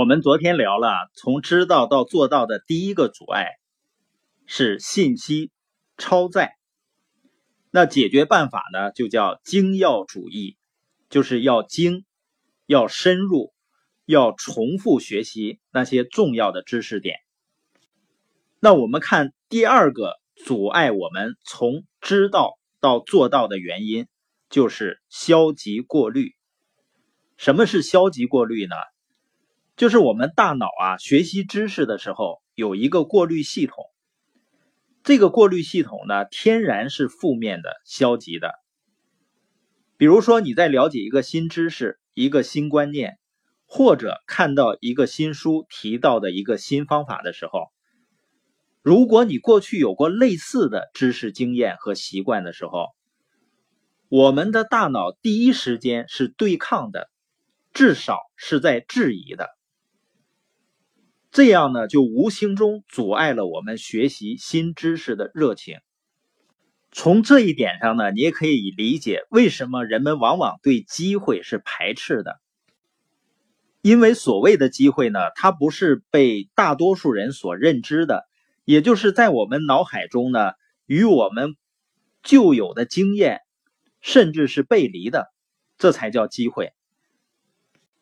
我们昨天聊了，从知道到做到的第一个阻碍是信息超载。那解决办法呢，就叫精要主义，就是要精，要深入，要重复学习那些重要的知识点。那我们看第二个阻碍我们从知道到做到的原因，就是消极过滤。什么是消极过滤呢？就是我们大脑啊，学习知识的时候有一个过滤系统，这个过滤系统呢，天然是负面的、消极的。比如说你在了解一个新知识、一个新观念，或者看到一个新书提到的一个新方法的时候，如果你过去有过类似的知识经验和习惯的时候，我们的大脑第一时间是对抗的，至少是在质疑的。这样呢，就无形中阻碍了我们学习新知识的热情。从这一点上呢，你也可以理解为什么人们往往对机会是排斥的。因为所谓的机会呢，它不是被大多数人所认知的，也就是在我们脑海中呢，与我们旧有的经验甚至是背离的，这才叫机会。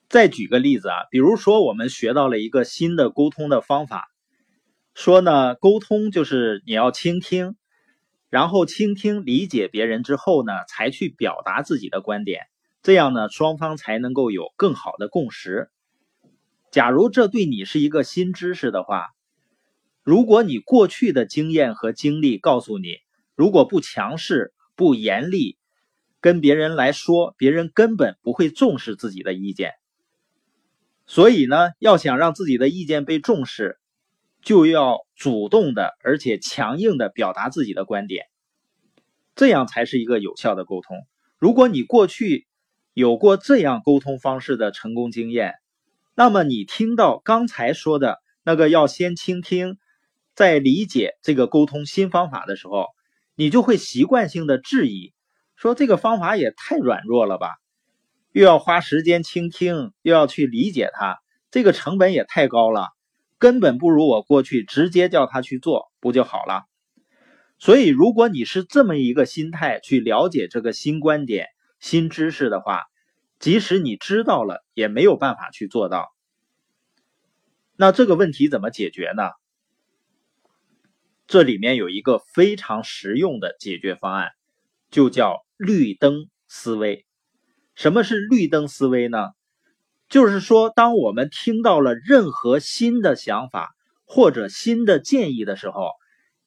再举个例子啊，比如说我们学到了一个新的沟通的方法，说呢，沟通就是你要倾听，然后倾听理解别人之后呢，才去表达自己的观点，这样呢，双方才能够有更好的共识。假如这对你是一个新知识的话，如果你过去的经验和经历告诉你，如果不强势、不严厉跟别人来说，别人根本不会重视自己的意见。所以呢，要想让自己的意见被重视，就要主动的，而且强硬的表达自己的观点，这样才是一个有效的沟通。如果你过去有过这样沟通方式的成功经验，那么你听到刚才说的那个要先倾听，再理解这个沟通新方法的时候，你就会习惯性的质疑，说这个方法也太软弱了吧。又要花时间倾听，又要去理解他，这个成本也太高了，根本不如我过去直接叫他去做不就好了？所以，如果你是这么一个心态去了解这个新观点、新知识的话，即使你知道了，也没有办法去做到。那这个问题怎么解决呢？这里面有一个非常实用的解决方案，就叫绿灯思维。什么是绿灯思维呢？就是说，当我们听到了任何新的想法或者新的建议的时候，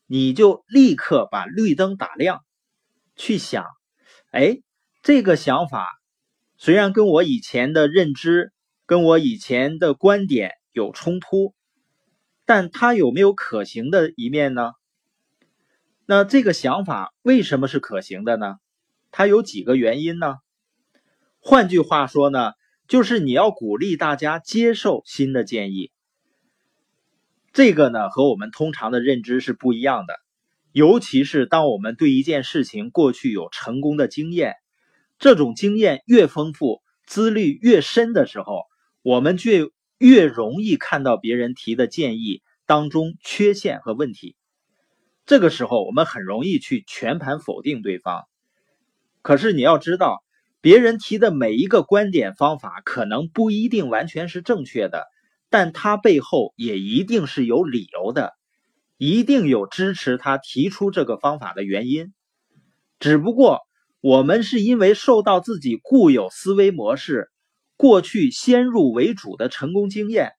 你就立刻把绿灯打亮，去想：哎，这个想法虽然跟我以前的认知、跟我以前的观点有冲突，但它有没有可行的一面呢？那这个想法为什么是可行的呢？它有几个原因呢？换句话说呢，就是你要鼓励大家接受新的建议。这个呢和我们通常的认知是不一样的，尤其是当我们对一件事情过去有成功的经验，这种经验越丰富、资历越深的时候，我们就越容易看到别人提的建议当中缺陷和问题。这个时候，我们很容易去全盘否定对方。可是你要知道。别人提的每一个观点方法可能不一定完全是正确的，但他背后也一定是有理由的，一定有支持他提出这个方法的原因。只不过我们是因为受到自己固有思维模式、过去先入为主的成功经验，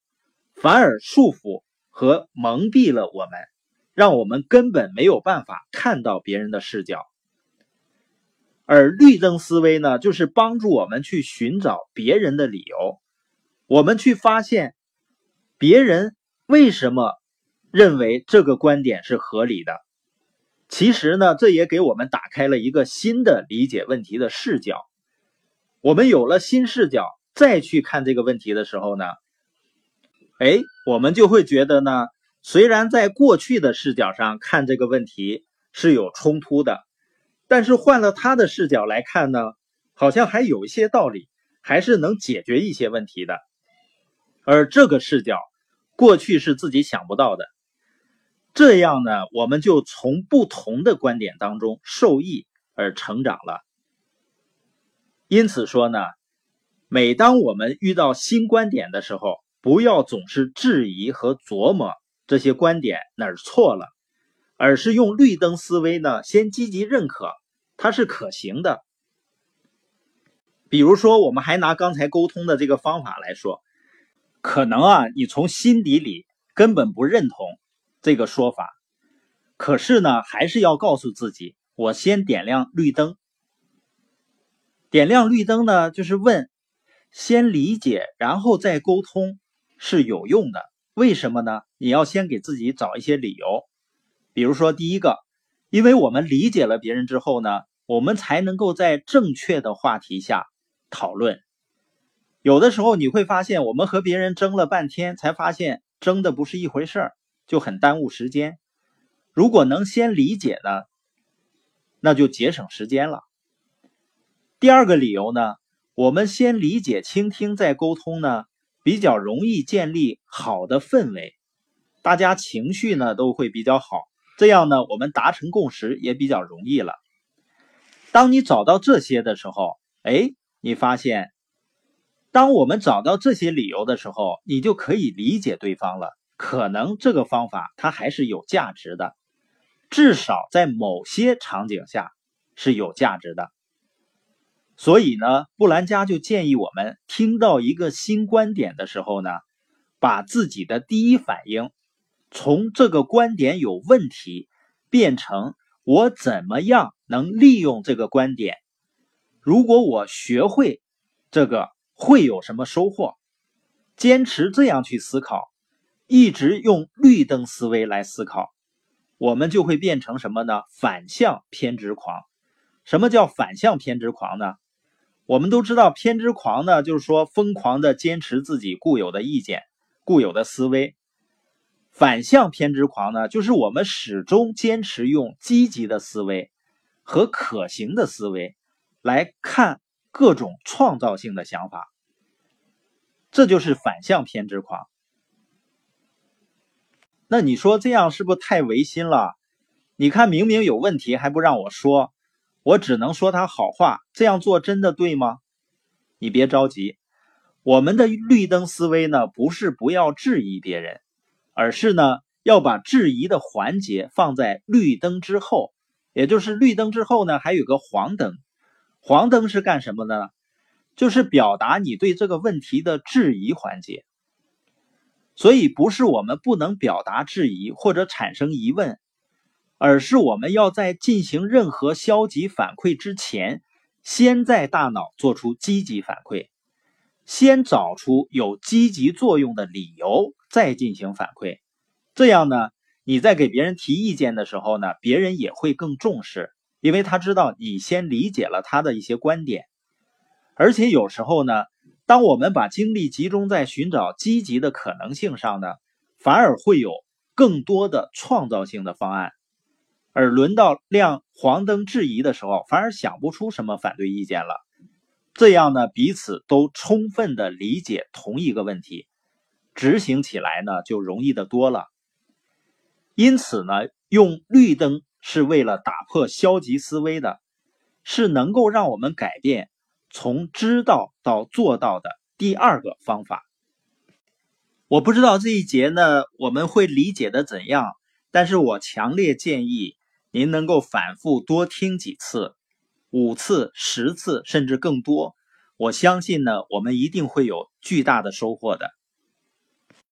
反而束缚和蒙蔽了我们，让我们根本没有办法看到别人的视角。而律政思维呢，就是帮助我们去寻找别人的理由，我们去发现别人为什么认为这个观点是合理的。其实呢，这也给我们打开了一个新的理解问题的视角。我们有了新视角，再去看这个问题的时候呢，哎，我们就会觉得呢，虽然在过去的视角上看这个问题是有冲突的。但是换了他的视角来看呢，好像还有一些道理，还是能解决一些问题的。而这个视角过去是自己想不到的。这样呢，我们就从不同的观点当中受益而成长了。因此说呢，每当我们遇到新观点的时候，不要总是质疑和琢磨这些观点哪儿错了，而是用绿灯思维呢，先积极认可它是可行的。比如说，我们还拿刚才沟通的这个方法来说，可能啊，你从心底里根本不认同这个说法，可是呢，还是要告诉自己，我先点亮绿灯。点亮绿灯呢，就是问，先理解，然后再沟通是有用的。为什么呢？你要先给自己找一些理由。比如说，第一个，因为我们理解了别人之后呢，我们才能够在正确的话题下。讨论，有的时候你会发现，我们和别人争了半天，才发现争的不是一回事儿，就很耽误时间。如果能先理解呢，那就节省时间了。第二个理由呢，我们先理解、倾听再沟通呢，比较容易建立好的氛围，大家情绪呢都会比较好，这样呢，我们达成共识也比较容易了。当你找到这些的时候，哎。你发现，当我们找到这些理由的时候，你就可以理解对方了。可能这个方法它还是有价值的，至少在某些场景下是有价值的。所以呢，布兰加就建议我们，听到一个新观点的时候呢，把自己的第一反应从这个观点有问题，变成我怎么样能利用这个观点。如果我学会这个，会有什么收获？坚持这样去思考，一直用绿灯思维来思考，我们就会变成什么呢？反向偏执狂。什么叫反向偏执狂呢？我们都知道，偏执狂呢，就是说疯狂的坚持自己固有的意见、固有的思维。反向偏执狂呢，就是我们始终坚持用积极的思维和可行的思维。来看各种创造性的想法，这就是反向偏执狂。那你说这样是不是太违心了？你看明明有问题还不让我说，我只能说他好话，这样做真的对吗？你别着急，我们的绿灯思维呢，不是不要质疑别人，而是呢要把质疑的环节放在绿灯之后，也就是绿灯之后呢还有个黄灯。黄灯是干什么的呢？就是表达你对这个问题的质疑环节。所以不是我们不能表达质疑或者产生疑问，而是我们要在进行任何消极反馈之前，先在大脑做出积极反馈，先找出有积极作用的理由，再进行反馈。这样呢，你在给别人提意见的时候呢，别人也会更重视。因为他知道你先理解了他的一些观点，而且有时候呢，当我们把精力集中在寻找积极的可能性上呢，反而会有更多的创造性的方案。而轮到亮黄灯质疑的时候，反而想不出什么反对意见了。这样呢，彼此都充分的理解同一个问题，执行起来呢就容易的多了。因此呢，用绿灯。是为了打破消极思维的，是能够让我们改变从知道到做到的第二个方法。我不知道这一节呢我们会理解的怎样，但是我强烈建议您能够反复多听几次，五次、十次甚至更多。我相信呢，我们一定会有巨大的收获的。